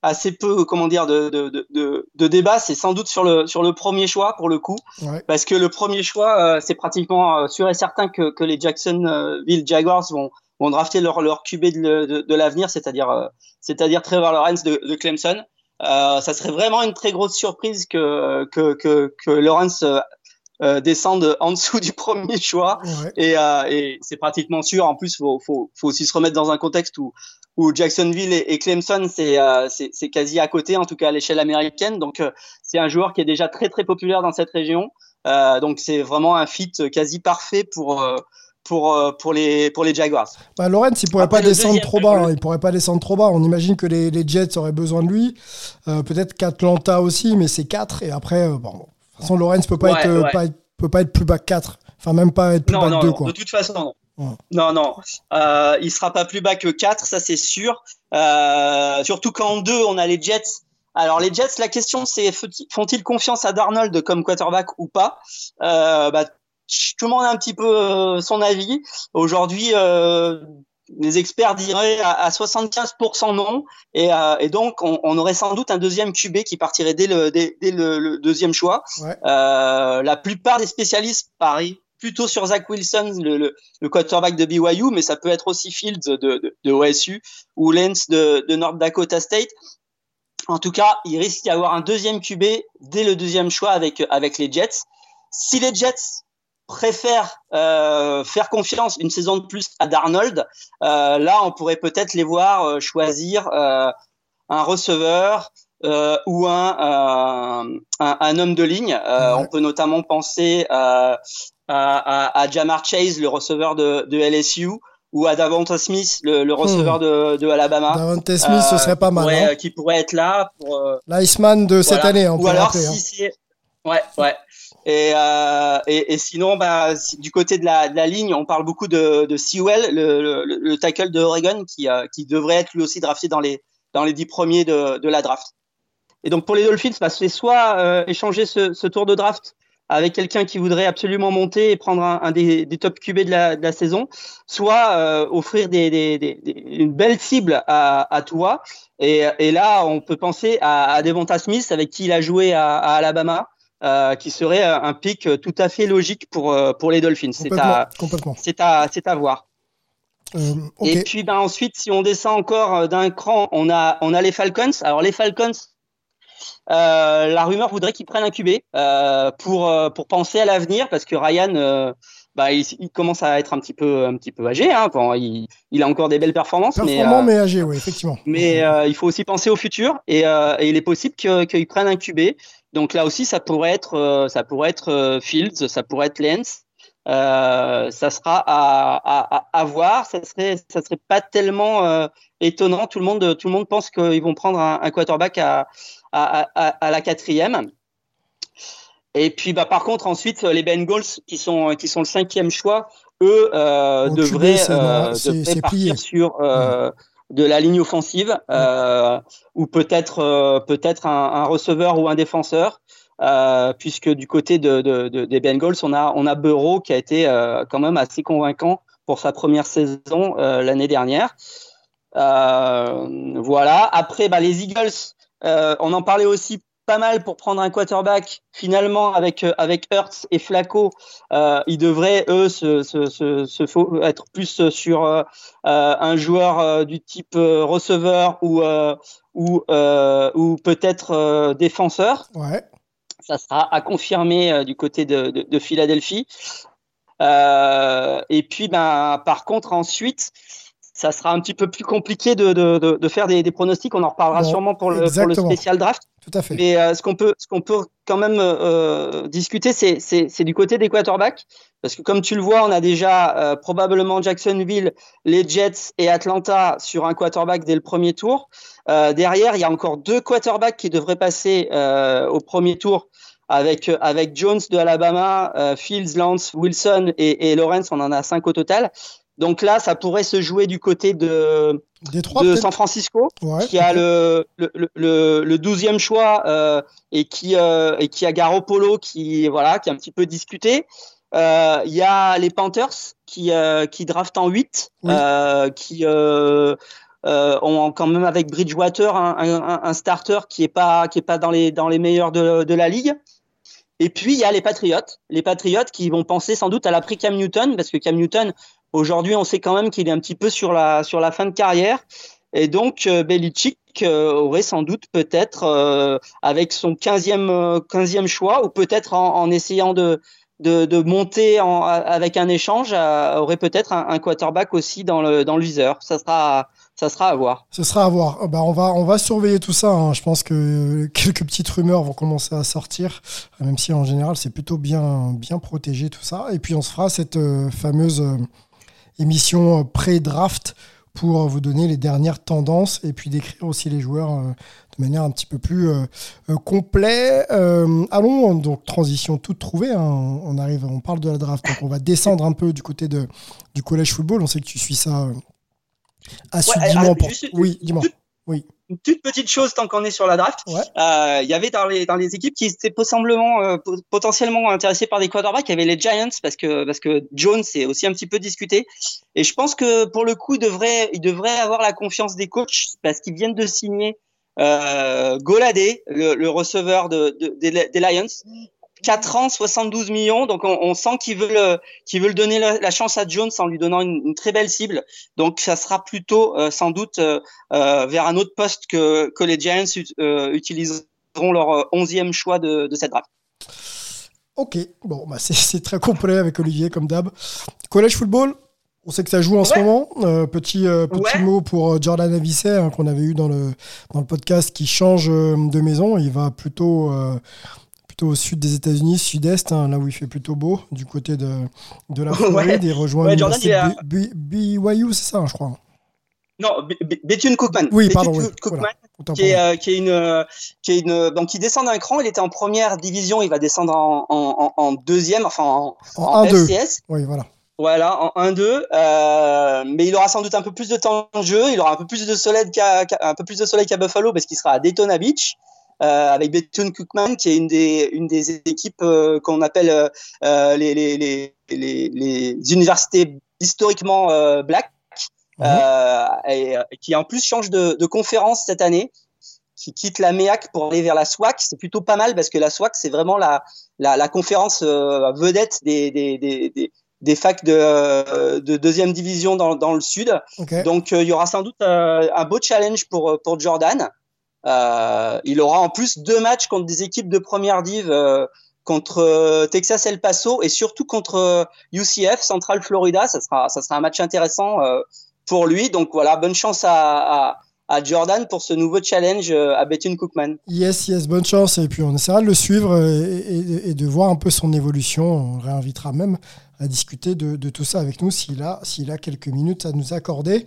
assez peu, comment dire, de, de, de, de débat. C'est sans doute sur le, sur le premier choix pour le coup, Ouais. parce que le premier choix, euh, c'est pratiquement sûr et certain que, que les Jacksonville Jaguars vont, vont drafter leur, leur QB de, de, de l'avenir, c'est-à-dire, c'est-à-dire Trevor Lawrence de, de Clemson. Euh, ça serait vraiment une très grosse surprise que, que, que, que Lawrence euh, euh, descende en dessous du premier choix. Ouais. Et, euh, et c'est pratiquement sûr. En plus, faut, faut, faut aussi se remettre dans un contexte où, où Jacksonville et, et Clemson, c'est euh, c'est quasi à côté, en tout cas à l'échelle américaine. Donc, c'est un joueur qui est déjà très très populaire dans cette région. Donc, c'est vraiment un fit quasi parfait pour pour euh, pour les pour les Jaguars. Bah, Lawrence, il pourrait Après, pas descendre deuxième, trop bas. hein. Il pourrait pas descendre trop bas. On imagine que les, les Jets auraient besoin de lui. Euh, Peut-être qu'Atlanta aussi, mais c'est 4. Et après, euh, bon, de toute façon, Lawrence peut pas, Ouais, être, ouais. pas être- peut pas être plus bas que 4. Enfin, même pas être plus Non, bas non, que 2. non, Quoi. de toute façon, non. Ouais. Non, non. Euh, il sera pas plus bas que 4, ça c'est sûr. Euh, surtout qu'en 2, on a les Jets. Alors les Jets, la question c'est font-ils confiance à Darnold comme quarterback ou pas? Euh, bah, Tout le monde a un petit peu euh, son avis. Aujourd'hui, euh, les experts diraient à, à 75% non. Et, euh, et donc, on, on aurait sans doute un deuxième QB qui partirait dès le, dès, dès le, le deuxième choix. Ouais. Euh, la plupart des spécialistes parient plutôt sur Zach Wilson, le, le, le quarterback de BYU, mais ça peut être aussi Fields de, de, de OSU ou Lance de, de North Dakota State. En tout cas, il risque d'y avoir un deuxième QB dès le deuxième choix avec, avec les Jets. Si les Jets préfèrent euh, faire confiance une saison de plus à Darnold, euh, là, on pourrait peut-être les voir euh, choisir euh, un receveur euh, ou un, euh, un, un homme de ligne. Euh, Ouais. On peut notamment penser à, à, à Jamar Chase, le receveur de, de LSU, ou à Davante Smith, le, le receveur de, de Alabama. Davante Smith, ce serait pas mal. pourrait- hein. qui pourrait être là pour euh, L'iceman de cette voilà. année, on Ou peut alors rappeler. si hein. c'est ouais ouais et, euh, et, et sinon bah du côté de la, ligne on parle beaucoup de, Sewell le, le, le tackle de Oregon qui euh, qui devrait être lui aussi drafté dans les dans les dix premiers de, la draft et donc pour les Dolphins bah, c'est soit euh, échanger ce, tour de draft avec quelqu'un qui voudrait absolument monter et prendre un, des, top QB de la, saison, soit offrir une belle cible à, à toi. Et, là, on peut penser à, Devonta Smith, avec qui il a joué à Alabama, euh, qui serait un pic tout à fait logique pour, euh, pour les Dolphins. C'est à, à, à voir. Euh. Et puis ben ensuite, si on descend encore euh, d'un cran, on a on a les Falcons. Alors les Falcons, euh, la rumeur voudrait qu'ils prennent un QB euh, pour euh, pour penser à l'avenir parce que Ryan, euh, bah il, il commence à être un petit peu un petit peu âgé. Hein. Bon, il, il a encore des belles performances, mais euh, mais âgé, oui, effectivement. mais euh, il faut aussi penser au futur et, euh, et il est possible que- qu'ils prennent un QB. Donc là aussi, ça pourrait être, euh, ça pourrait être euh, Fields, ça pourrait être Lens. Euh, ça sera à, à, à, voir. Ça serait, ça serait pas tellement euh, étonnant. Tout le monde, tout le monde pense qu'ils vont prendre un, un quarterback à, à, la quatrième. Et puis, bah, par contre, ensuite, les Bengals, qui sont, qui sont le cinquième choix, eux euh, devraient, c'est- devraient plié. partir sur de la ligne offensive, euh, ou peut-être euh, peut-être un, receveur ou un défenseur. Euh, puisque du côté de, de, de- des Bengals, on a, on a Burrow qui a été quand même assez convaincant pour sa première saison l'année dernière. Voilà. Après, bah, les Eagles, on en parlait aussi pas mal pour prendre un quarterback. Finalement, avec euh, avec Hurts et Flacco, euh, ils devraient eux se, se, se, se fo- être plus sur euh, un joueur du type receveur ou ou ou peut-être défenseur. Ouais. Ça sera à confirmer du côté de, de, de Philadelphie. Et puis, ben, par contre, ensuite, ça sera un petit peu plus compliqué de, de, de, de faire des, des pronostics. On en reparlera Bon, sûrement pour le, pour le spécial draft. Tout à fait. Mais euh, ce qu'on peut, ce qu'on peut quand même euh, discuter, c'est, du côté des quarterbacks, parce que comme tu le vois, on a déjà euh, probablement Jacksonville, les Jets et Atlanta sur un quarterback dès le premier tour. Derrière, il y a encore deux quarterbacks qui devraient passer au premier tour. Avec, avec Jones de Alabama, Fields, Lance, Wilson et, et Lawrence, on en a cinq au total. Donc là, ça pourrait se jouer du côté de, Détroit, de peut-être San Francisco Ouais, qui a le, le, le, le 12e choix euh, et, qui, euh, et qui a Garoppolo qui, voilà, qui est un petit peu discuté. Euh, Il y a les Panthers qui, qui draftent en 8, Oui. euh, qui, ont quand même avec Bridgewater un, un, starter qui est pas qui est pas dans les dans les meilleurs de, de la ligue. Et puis il y a les Patriotes, les Patriotes qui vont penser sans doute à l'après Cam Newton parce que Cam Newton aujourd'hui on sait quand même qu'il est un petit peu sur la sur la fin de carrière et donc Belichick aurait sans doute peut-être avec son 15e 15e choix ou peut-être en, essayant de de, monter avec un échange euh, aurait peut-être un, quarterback aussi dans le dans. Ça sera ça sera à voir. Ce sera à voir. Bah, on va on va surveiller tout ça. Hein. Je pense que quelques petites rumeurs vont commencer à sortir, même si en général c'est plutôt bien bien protégé tout ça. Et puis on se fera cette euh, fameuse euh, émission pré-draft pour vous donner les dernières tendances et puis décrire aussi les joueurs de manière un petit peu plus euh, euh, complet. Euh, allons, donc transition toute trouvée. Hein. On arrive, on parle de la draft, donc on va descendre un peu du côté de, du collège football. On sait que tu suis ça assidûment. pour... Oui, dis-moi. Oui. Une toute petite chose tant qu'on est sur la draft. Il y avait dans les, dans les équipes qui étaient potentiellement, potentiellement intéressées par des quarterbacks, il y avait les Giants parce que, parce que Jones est aussi un petit peu discuté. Et je pense que pour le coup, il devrait, il devrait avoir la confiance des coachs parce qu'ils viennent de signer euh, Goladé, le, receveur de, des Lions, 4 ans, 72 millions. Donc on, sent qu'ils veulent, qu'ils veulent donner la, chance à Jones en lui donnant une, très belle cible. Donc ça sera plutôt euh, sans doute euh, euh, vers un autre poste que, que les Giants utiliseront leur onzième choix de, de cette draft. Ok, bon, bah c'est très complet avec Olivier comme d'hab. Collège football, on sait que ça joue en ce moment. Euh, petit euh, petit mot pour euh, Jordan Avisset hein, qu'on avait eu dans le, dans le podcast qui change de maison. Il va plutôt, plutôt au sud des États-Unis, sud-est, hein, là où il fait plutôt beau, du côté de, de la Floride. Il rejoint BYU, c'est ça, hein, je crois. Non, Bethune Cookman. Oui, pardon. Cookman, qui, est, qui, est, une, qui est une, donc il descend d'un cran. Il était en première division, il va descendre en, en, en deuxième, enfin en, en, FCS. Oui, voilà. Voilà, en 1-2, euh, mais il aura sans doute un peu plus de temps de jeu, il aura un peu plus de soleil qu'à un peu plus de soleil qu'à Buffalo parce qu'il sera à Daytona Beach euh, avec Bethune Cookman qui est une des une des équipes euh, qu'on appelle euh, les, les, les, universités historiquement euh, black mhm. et, qui en plus change de, de conférence cette année qui quitte la MEAC pour aller vers la SWAC, c'est plutôt pas mal parce que la SWAC c'est vraiment la, la, la conférence vedette des, des, des des facs de, euh, de deuxième division dans, dans le sud. Donc euh, il y aura sans doute euh, un beau challenge pour, pour Jordan. Il aura en plus deux matchs contre des équipes de première div, contre Texas El Paso et surtout contre UCF, Central Florida. Ça sera, ça sera un match intéressant pour lui. Donc voilà, bonne chance à, à Jordan pour ce nouveau challenge à Bethune Cookman. Yes, yes, bonne chance. Et puis on essaiera de le suivre et, et, de voir un peu son évolution. On réinvitera même à discuter de, de, tout ça avec nous s'il a, s'il a quelques minutes à nous accorder.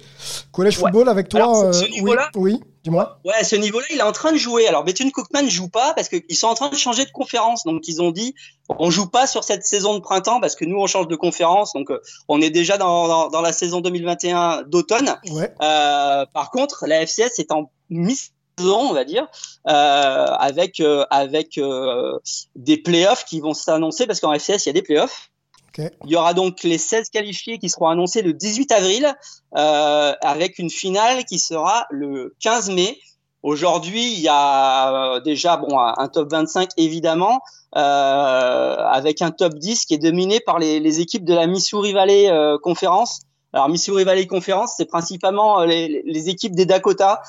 Collège football avec toi euh, oui, oui dis-moi. Ouais, ce niveau-là, il est en train de jouer. Alors, Bethune Cookman ne joue pas parce qu'ils sont en train de changer de conférence. Donc, ils ont dit, on joue pas sur cette saison de printemps parce que nous, on change de conférence. Donc, euh, on est déjà dans, dans, dans, la saison 2021 d'automne. Ouais. Euh, par contre, la FCS est en mise on va dire, euh, avec euh, avec euh, des playoffs qui vont s'annoncer parce qu'en FCS il y a des playoffs. Il y aura donc les 16 qualifiés qui seront annoncés le 18 avril, euh, avec une finale qui sera le 15 mai. Aujourd'hui, il y a euh, déjà bon un top 25 évidemment, euh, avec un top 10 qui est dominé par les, équipes de la Missouri Valley euh, Conference. Alors Missouri Valley Conference, c'est principalement euh, les, équipes des Dakota.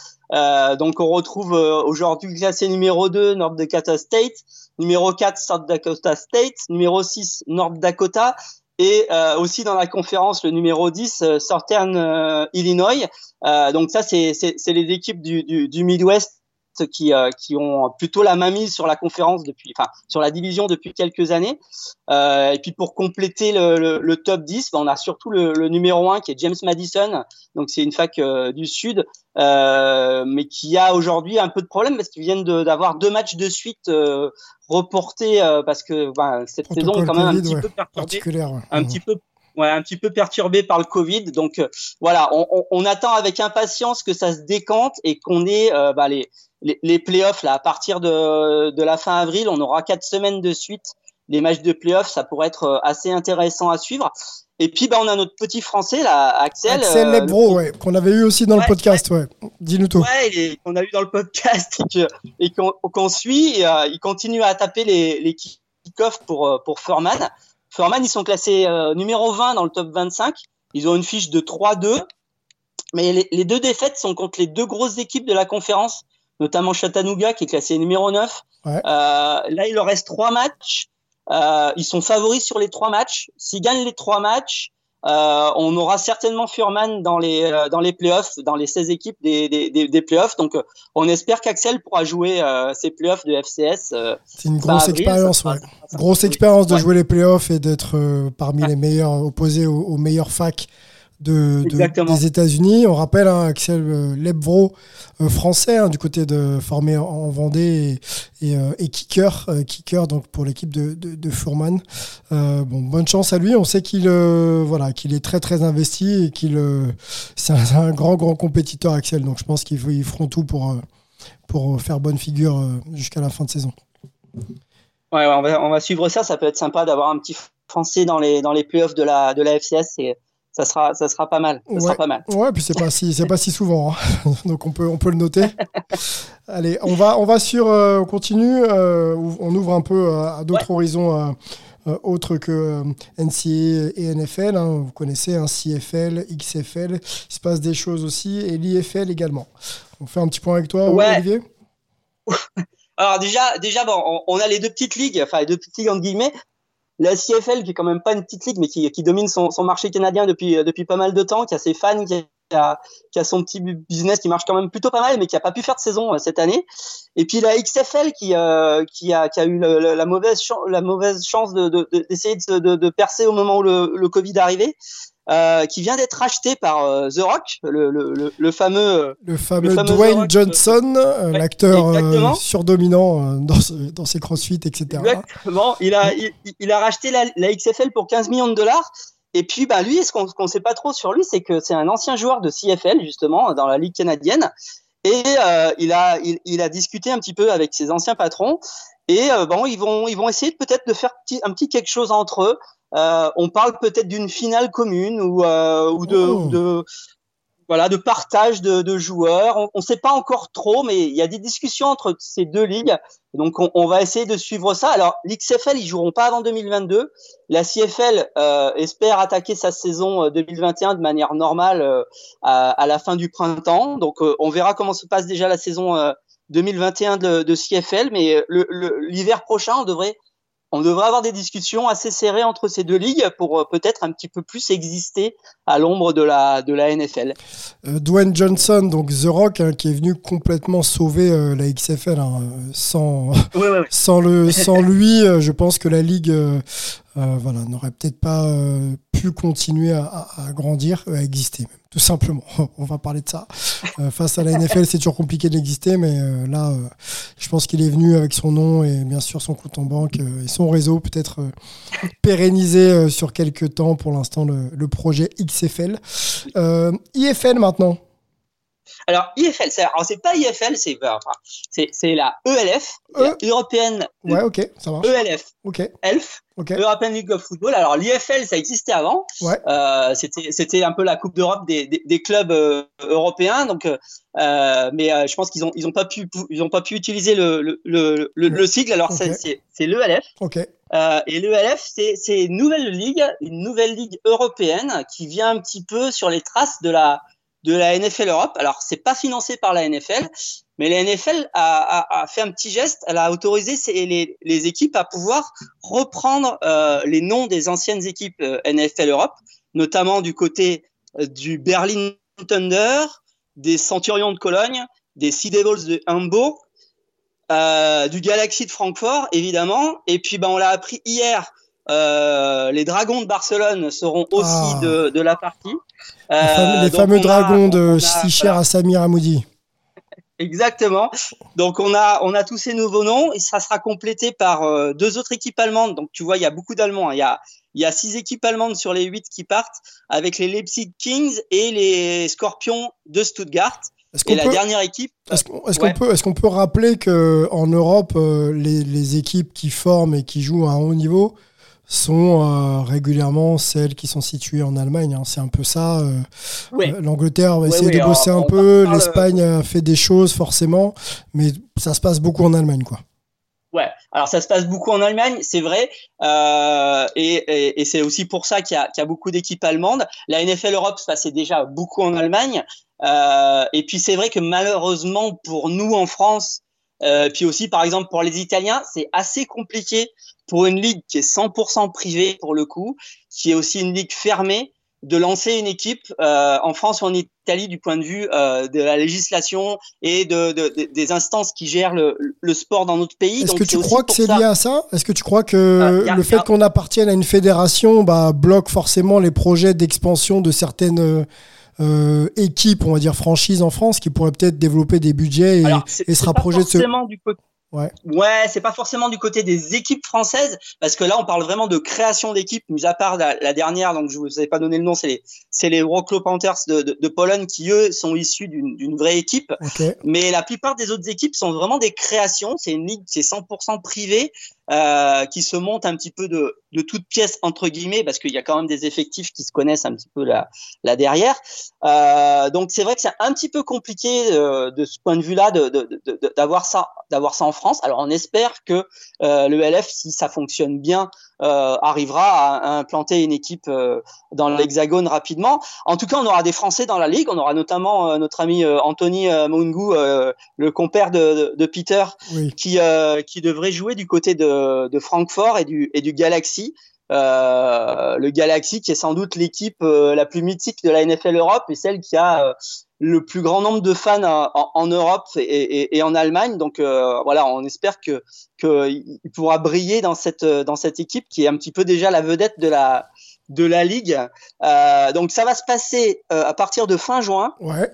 Donc on retrouve aujourd'hui classé numéro 2 North Dakota State, numéro 4 South Dakota State, numéro 6 North Dakota et euh, aussi dans la conférence le numéro 10 euh, Southern euh, Illinois. Donc ça c'est les équipes du Midwest qui, euh, qui ont plutôt la main mise sur la conférence depuis, enfin sur la division depuis quelques années. Euh, et puis pour compléter le, le, le top 10, ben, on a surtout le, le, numéro 1 qui est James Madison, donc c'est une fac euh, du sud, mais qui a aujourd'hui un peu de problème parce qu'ils viennent d'avoir deux matchs de suite reportés parce que ben, cette saison est quand même un petit peu perturbée, un petit peu Ouais, un petit peu perturbé par le Covid. Donc voilà, on, on, on, attend avec impatience que ça se décante et qu'on ait euh, bah, les, les, les playoffs là à partir de, de la fin avril, on aura quatre semaines de suite les matchs de playoffs, ça pourrait être euh, assez intéressant à suivre. Et puis, bah, on a notre petit français, là, Axel. Axel euh, Lebro, ouais, qu'on avait eu aussi dans le podcast, ouais. Dis-nous tout. Ouais, qu'on a eu dans le podcast et qu'on qu'on suit. Et, euh, il continue à taper les, les kick-offs pour, euh, pour Furman. Furman, ils sont classés euh, numéro 20 dans le top 25. Ils ont une fiche de 3-2. Mais les, les deux défaites sont contre les deux grosses équipes de la conférence, notamment Chattanooga qui est classé numéro 9. Ouais. Euh, là, il leur reste trois matchs. Euh, ils sont favoris sur les trois matchs. S'ils gagnent les trois matchs, euh, on aura certainement Furman dans les euh, dans les playoffs, dans les 16 équipes des, des, des, des playoffs. Donc, euh, on espère qu'Axel pourra jouer ces playoffs de FCS. C'est une grosse avril. expérience, ouais. Grosse expérience de Ouais. jouer les playoffs et d'être parmi les meilleurs opposés aux, aux meilleures facs de, de- Exactement. des États-Unis. On rappelle hein, Axel euh, Lebvro, euh, français, hein, du côté de formé en, en Vendée et, et, euh, et kicker, euh, kicker donc pour l'équipe de, de, bon, bonne chance à lui. On sait qu'il voilà qu'il est très très investi et qu'il c'est un, grand grand compétiteur Axel. Donc je pense qu'ils ils feront tout pour pour faire bonne figure jusqu'à la fin de saison. Ouais, on, va, on va suivre ça. Ça peut être sympa d'avoir un petit français dans les dans les playoffs de la de la FCS. Ça sera ça sera pas mal. Ça sera Ouais. pas mal. Ouais, puis c'est pas si c'est pas si souvent, hein. donc on peut on peut le noter. Allez, on va on va sur euh, on continue, euh, on ouvre un peu euh, à d'autres horizons euh, autres que euh, NCAA et NFL. hein. vous connaissez un CFL, XFL, il se passe des choses aussi et l'IFL également. On fait un petit point avec toi, Ouais. Olivier? Alors déjà, déjà bon, on, on a les deux petites ligues, enfin les deux petites ligues entre guillemets. La CFL qui est quand même pas une petite ligue, mais qui, domine son, marché canadien depuis euh, depuis pas mal de temps, qui a ses fans, qui a, son petit bu- business qui marche quand même plutôt pas mal, mais qui a pas pu faire de saison euh, cette année. Et puis la XFL qui euh, qui a eu la mauvaise chance de de- de- d'essayer de, percer au moment où le, le Covid arrivait, euh, qui vient d'être racheté par euh, The Rock, le le, le, le fameux Le fameux, fameux Dwayne Rock, Johnson, euh, Ouais, l'acteur surdominant dans, ce- dans ses crossfit, etc. Exactement. Il a, il, il a racheté la, la XFL pour 15 millions de dollars. Et puis, bah, lui, ce qu'on qu'on sait pas trop sur lui, c'est que c'est un ancien joueur de CFL, justement, dans la Ligue canadienne. Et il, a, il, il a discuté un petit peu avec ses anciens patrons. Et euh, bon, ils vont, ils vont essayer peut-être de faire petit, un petit quelque chose entre eux. Euh, on parle peut-être d'une finale commune ou, euh, ou de, Oh. de voilà de partage de, de joueurs. On ne sait pas encore trop, mais il y a des discussions entre ces deux ligues. Donc on, on va essayer de suivre ça. Alors l'XFL ils joueront pas avant 2022. La CFL euh, espère attaquer sa saison euh, 2021 de manière normale euh, à, à la fin du printemps. Donc euh, on verra comment se passe déjà la saison euh, 2021 de, de CFL. Mais euh, l'hiver prochain on devrait on devrait avoir des discussions assez serrées entre ces deux ligues pour euh, peut-être un petit peu plus exister à l'ombre de la de la NFL. Euh, Dwayne Johnson, donc The Rock, hein, qui est venu complètement sauver euh, la XFL. hein, sans, Ouais, ouais, ouais. sans, le, sans lui, euh, je pense que la ligue voilà, n'aurait peut-être pas euh, pu continuer à, à- à grandir, euh, à exister même, tout simplement. On va parler de ça. Euh, face à la NFL, c'est toujours compliqué d'exister, mais euh, là, euh, je pense qu'il est venu avec son nom et bien sûr son compte en banque et son réseau, peut-être pérennisé euh, sur quelques temps pour l'instant le, le projet XFL. IFL maintenant. Alors IFL, c'est pas IFL, c'est enfin, c'est c'est la ELF, E? la européenne Ouais, ok, ça marche. ELF, Ok, ELF, ok. European League of Football. Alors l'IFL, ça existait avant. Ouais. Euh, c'était c'était un peu la Coupe d'Europe des, des, des clubs euh, européens. Donc, euh, mais je pense qu'ils ont ils ont pas pu ils ont pas pu utiliser le le le, le, le sigle. Alors c'est Ok. c'est l'ELF. Ok. Et l'ELF, c'est c'est une nouvelle ligue, une nouvelle ligue européenne qui vient un petit peu sur les traces de la de la NFL Europe. Alors, c'est pas financé par la NFL, mais la NFL a, a, a fait un petit geste. Elle a autorisé les, les équipes à pouvoir reprendre euh, les noms des anciennes équipes euh, NFL Europe, notamment du côté euh, du Berlin Thunder, des Centurions de Cologne, des Sea Devils de Hambourg, euh, du Galaxy de Francfort, évidemment. Et puis, ben, on l'a appris hier. Euh, les Dragons de Barcelone seront aussi Ah. de, de la partie. Les Euh, fameux, les a- dragons on de a- si chers voilà. à Samir Amoudi. Exactement. Donc on a on a tous ces nouveaux noms et ça sera complété par euh, deux autres équipes allemandes. Donc tu vois, il y a beaucoup d'Allemands. hein. Il y a il y a six équipes allemandes sur les huit qui partent avec les Leipzig Kings et les Scorpions de Stuttgart. Est-ce Et qu'on la peut, dernière équipe. est-ce qu'on- peut, est-ce qu'on peut rappeler que en Europe, euh, les, les équipes qui forment et qui jouent à un haut niveau sont euh, régulièrement celles qui sont situées en Allemagne. hein. C'est un peu ça. euh, Ouais. euh, L'Angleterre va essayer de bosser alors, un peu. parle- L'Espagne a fait des choses forcément, mais ça se passe beaucoup en Allemagne, quoi. Ouais, alors ça se passe beaucoup en Allemagne, c'est vrai, euh, et, et, et c'est aussi pour ça qu'il y a, qu'il y a beaucoup d'équipes allemandes. La NFL Europe se passait déjà beaucoup en Allemagne, euh, et puis c'est vrai que malheureusement pour nous en France, euh, puis aussi par exemple pour les Italiens, c'est assez compliqué pour une ligue qui est 100% privée pour le coup, qui est aussi une ligue fermée, de lancer une équipe euh, en France ou en Italie du point de vue euh, de la législation et de, de- de- des instances qui gèrent le, le sport dans notre pays. Est-ce que tu crois que c'est lié à ça? Est-ce que tu crois que Ah, le fait qu'on appartienne à une fédération bah, bloque forcément les projets d'expansion de certaines euh, équipes, on va dire franchises en France, qui pourraient peut-être développer des budgets et, Alors, c'est- et se rapprocher de ce. du côté. Ouais. Ouais, c'est pas forcément du côté des équipes françaises, parce que là, on parle vraiment de création d'équipes, mis à part la, la dernière, donc je vous avais pas donné le nom, c'est les, c'est les Panthers de, de, de Pologne qui, eux, sont issus d'une vraie équipe. Ok. Mais la plupart des autres équipes sont vraiment des créations. C'est une ligue qui est 100% privée, euh, qui se monte un petit peu de, de toutes pièces, entre guillemets, parce qu'il y a quand même des effectifs qui se connaissent un petit peu là, là derrière. Euh, donc c'est vrai que c'est un petit peu compliqué euh, de ce point de vue-là de, d'avoir ça, d'avoir ça en France. Alors on espère que euh, le LF, si ça fonctionne bien, arrivera à, à implanter une équipe dans l'Hexagone rapidement. En tout cas, on aura des Français dans la ligue. On aura notamment notre ami Anthony Mungu, euh, le compère de, Peter, Oui. qui, qui devrait jouer du côté de, de Francfort et du, et du Galaxy. Euh, le Galaxy qui est sans doute l'équipe euh, la plus mythique de la NFL Europe et celle qui a euh, le plus grand nombre de fans en, en Europe et, et, et en Allemagne. Donc voilà, on espère que qu'il pourra briller dans cette dans cette équipe qui est un petit peu déjà la vedette de la de la ligue. Donc ça va se passer à partir de fin juin. Ouais.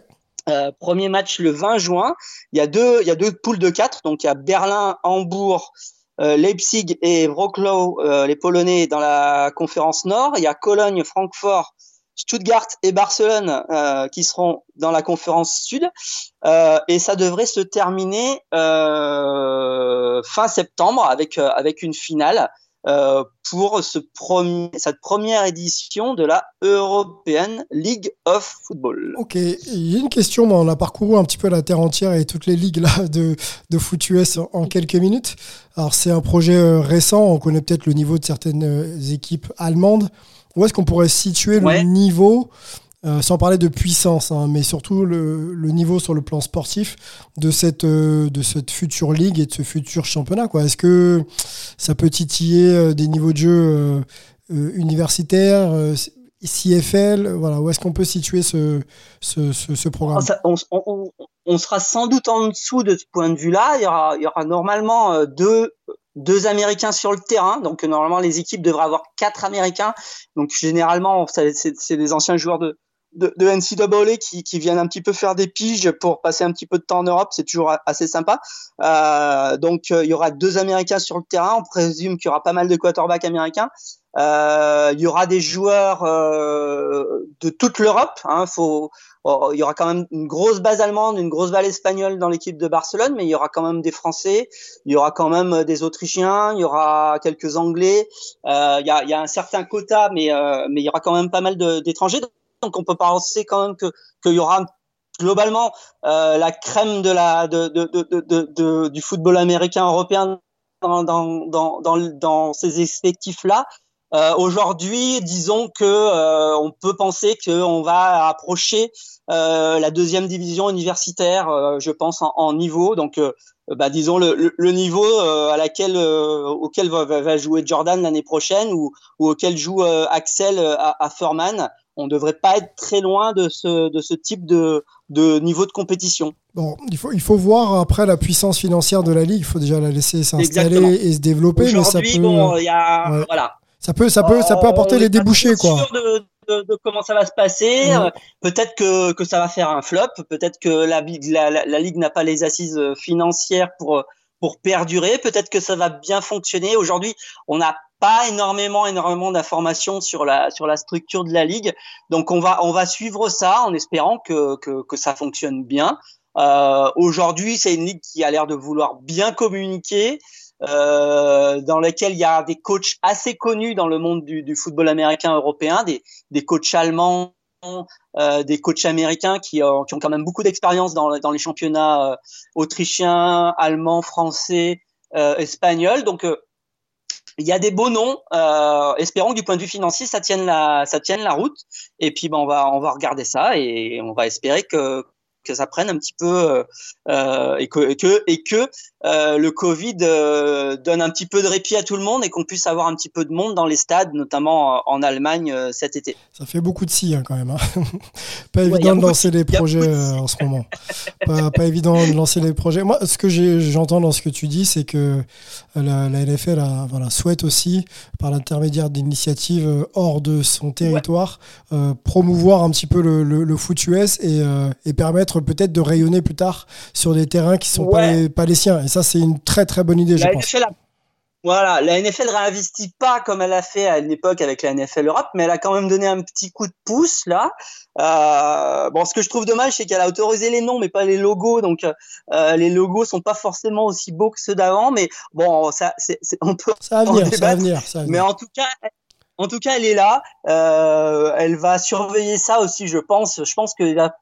Premier match le 20 juin. Il y a deux, il y a deux poules de quatre. Donc il y a Berlin, Hambourg, Leipzig et Wrocław, euh, les Polonais dans la conférence Nord. Il y a Cologne, Francfort, Stuttgart et Barcelone euh, qui seront dans la conférence Sud. Euh, et ça devrait se terminer euh, fin septembre avec euh, avec une finale. Euh, pour ce premier, cette première édition de la European League of Football. Ok, il y a une question, on a parcouru un petit peu la terre entière et toutes les ligues là, de, de foot US en, quelques minutes. Alors c'est un projet euh, récent, on connaît peut-être le niveau de certaines euh, équipes allemandes. Où est-ce qu'on pourrait situer Ouais. le niveau, euh, sans parler de puissance, hein, mais surtout le, niveau sur le plan sportif de cette, euh, de cette future ligue et de ce futur championnat. Est-ce que ça peut titiller euh, des niveaux de jeu universitaires CFL, voilà, où est-ce qu'on peut situer ce, ce, programme? On, sera sans doute en dessous de ce point de vue-là. Il il y aura normalement deux, deux Américains sur le terrain. Donc normalement, les équipes devraient avoir quatre Américains. Donc généralement, c'est des anciens joueurs de, de, de NCAA qui, qui viennent un petit peu faire des piges pour passer un petit peu de temps en Europe. C'est toujours assez sympa. Euh, donc euh, il y aura deux Américains sur le terrain. On présume qu'il y aura pas mal de quarterbacks américains. Euh, il y aura des joueurs euh, de toute l'Europe. Hein, faut, oh, il y aura quand même une grosse base allemande, une grosse base espagnole dans l'équipe de Barcelone, mais il y aura quand même des Français, il y aura quand même des Autrichiens, il y aura quelques Anglais. Euh, il, y a, il y a un certain quota, mais euh, mais il y aura quand même pas mal d'étrangers. Donc on peut penser quand même que qu'il y aura globalement euh, la crème de la de, de, de, du football américain européen dans dans dans dans, dans ces effectifs là. Euh, Aujourd'hui, disons que euh, on peut penser qu'on va approcher euh, la deuxième division universitaire, je pense en, en niveau. Donc, bah, disons le, niveau à laquelle auquel va, jouer Jordan l'année prochaine ou, ou auquel joue Axel à, à Furman. On devrait pas être très loin de ce de ce type de de niveau de compétition. Bon, il faut, il faut voir après la puissance financière de la ligue. Il faut déjà la laisser s'installer et se développer. Mais ça Aujourd'hui, peut, bon, il y a ouais. voilà. Ça peut, ça peut, ça peut apporter les débouchés, quoi. sûr de, de, de comment ça va se passer. Euh, Peut-être que, que ça va faire un flop. Peut-être que la, big- la, la, la ligue n'a pas les assises euh, financières pour pour perdurer. Peut-être que ça va bien fonctionner. Aujourd'hui, on n'a pas énormément énormément d'informations sur la sur la structure de la ligue. Donc on va on va suivre ça en espérant que que, que ça fonctionne bien. Euh, Aujourd'hui, c'est une ligue qui a l'air de vouloir bien communiquer. Dans lesquels il y a des coachs assez connus dans le monde du, football américain européen, des, des coachs allemands, euh, des coachs américains qui, ont, qui ont quand même beaucoup d'expérience dans, dans, les championnats euh, autrichiens, allemands, français, euh, espagnols. Donc il y a des beaux noms. espérons que du point de vue financier, ça tienne la, ça tienne la route. Et puis, ben, on va, on va regarder ça et on va espérer que, que ça prenne un petit peu euh, euh, et que et que, et que euh, le Covid donne un petit peu de répit à tout le monde et qu'on puisse avoir un petit peu de monde dans les stades, notamment en Allemagne cet été. Ça fait beaucoup de si hein, quand même. Hein. pas évident de lancer les projets en ce moment. pas, pas, évident de lancer les projets. Moi, ce que j'entends dans ce que tu dis, c'est que la, la NFL voilà, souhaite aussi, par l'intermédiaire d'initiatives hors de son territoire, promouvoir un petit peu le, le, foot US et, et permettre peut-être de rayonner plus tard sur des terrains qui sont pas, les, pas, les, siens. Et ça, c'est une très très bonne idée, je pense. Voilà, la NFL réinvestit pas comme elle a fait à une époque avec la NFL Europe, mais elle a quand même donné un petit coup de pouce là. Euh, bon, ce que je trouve dommage, c'est qu'elle a autorisé les noms, mais pas les logos. Donc, euh, les logos sont pas forcément aussi beaux que ceux d'avant. Mais bon, ça, c'est, on peut. Ça va venir, ça va venir, Mais en tout cas, en tout cas, elle est là. Euh, elle va surveiller ça aussi, je pense. Je pense qu'il va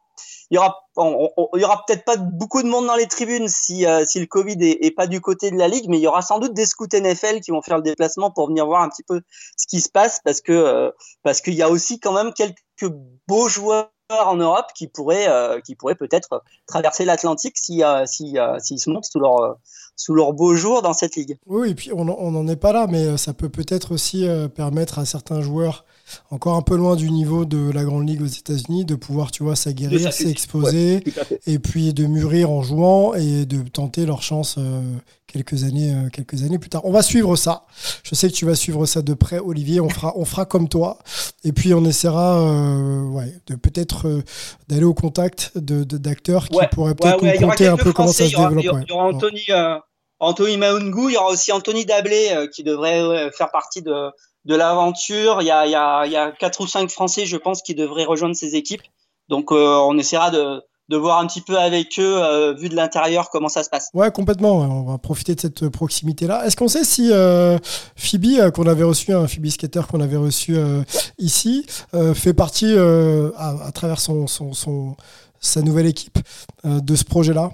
il y aura, y aura peut-être pas beaucoup de monde dans les tribunes si, euh, le Covid est, pas du côté de la ligue, mais il y aura sans doute des scouts NFL qui vont faire le déplacement pour venir voir un petit peu ce qui se passe parce que euh, parce qu'il y a aussi quand même quelques beaux joueurs en Europe qui pourraient euh, qui pourraient peut-être traverser l'Atlantique si si s'ils se montrent sous leur sous leur beau jour dans cette ligue. Oui, et puis on n'en est pas là, mais ça peut peut-être aussi permettre à certains joueurs encore un peu loin du niveau de la Grande Ligue aux États-Unis, de pouvoir, tu vois, s'aguerrir, s'exposer, et puis de mûrir en jouant et de tenter leur chance euh, quelques, années, euh, quelques années plus tard. On va suivre ça. Je sais que tu vas suivre ça de près, Olivier. On fera, on fera comme toi. Et puis on essaiera euh, ouais, de peut-être d'aller au contact d'acteurs de, qui pourraient peut-être nous conter un peu comment ça se développe. Il y aura, Anthony. Anthony Maungu, il y aura aussi Anthony Dablé qui devrait faire partie de, de l'aventure. Il y a, quatre ou cinq Français, je pense, qui devraient rejoindre ces équipes. Donc, euh, on essaiera de, voir un petit peu avec eux, euh, vu de l'intérieur, comment ça se passe. Ouais, complètement. On va profiter de cette proximité-là. Est-ce qu'on sait si euh, Phoebe, qu'on avait reçu, un Phoebe Skater qu'on avait reçu ici, fait partie, à, travers son, sa nouvelle équipe, de ce projet-là?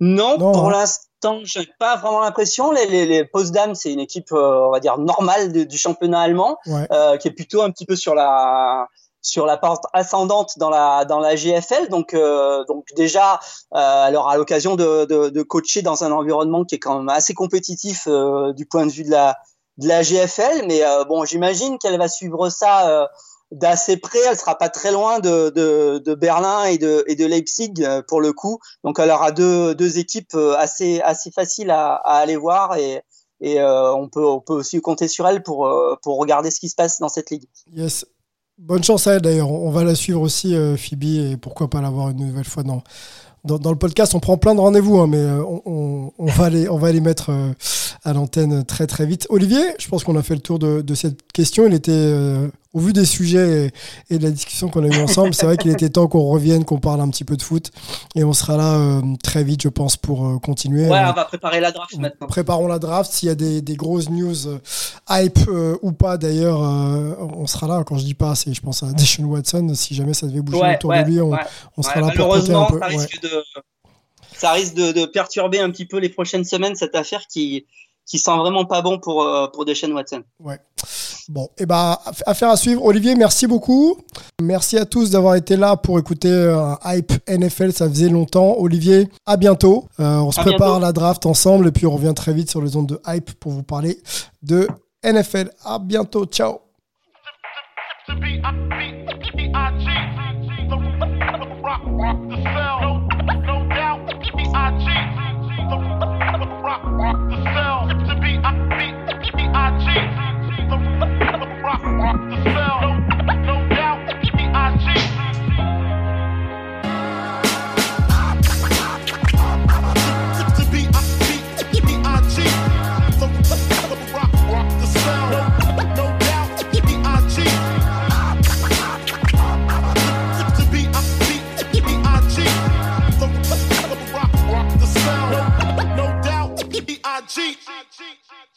Non, pour hein. l'instant, j'ai pas vraiment l'impression. Les, les, les Postdam, c'est une équipe, euh, on va dire, normale du championnat allemand, euh, qui est plutôt un petit peu sur la sur la porte ascendante dans la dans la GFL. Donc euh, donc déjà, euh, elle aura l'occasion de, de, de, coacher dans un environnement qui est quand même assez compétitif euh, du point de vue de la de la GFL. Mais bon, j'imagine qu'elle va suivre ça d'assez près. Elle sera pas très loin de, de, Berlin et de, et de Leipzig euh, pour le coup. Donc elle aura deux, deux équipes euh, assez, assez faciles à, aller voir et, et euh, on, peut, on peut aussi compter sur elle pour, pour regarder ce qui se passe dans cette ligue. Yes. Bonne chance à elle d'ailleurs. On va la suivre aussi, Phoebe, et pourquoi pas l'avoir une nouvelle fois dans, dans, le podcast, on prend plein de rendez-vous, hein, mais on, on, va les, on va mettre à l'antenne très très vite. Olivier, je pense qu'on a fait le tour de, de cette question. Il était au vu des sujets et, de la discussion qu'on a eu ensemble, c'est vrai qu'il était temps qu'on revienne, qu'on parle un petit peu de foot. Et on sera là euh, très vite, je pense, pour euh, continuer. Ouais, on va préparer la draft maintenant. Préparons la draft. S'il y a des, grosses news euh, hype ou pas, d'ailleurs, on sera là. Quand je dis pas, c'est je pense à Deshaun Watson. Si jamais ça devait bouger autour de lui, on, sera là pour un peu. Ça risque, de, ça risque de, perturber un petit peu les prochaines semaines cette affaire qui, qui sent vraiment pas bon pour, euh, pour Deshaun Watson. Ouais. Bon, eh ben, et bah, affaire à suivre. Olivier, merci beaucoup. Merci à tous d'avoir été là pour écouter euh, Hype NFL. Ça faisait longtemps. Olivier, à bientôt. Euh, on se prépare la draft ensemble et puis on revient très vite sur les ondes de Hype pour vous parler de NFL. À bientôt. Ciao. cheat. I cheat.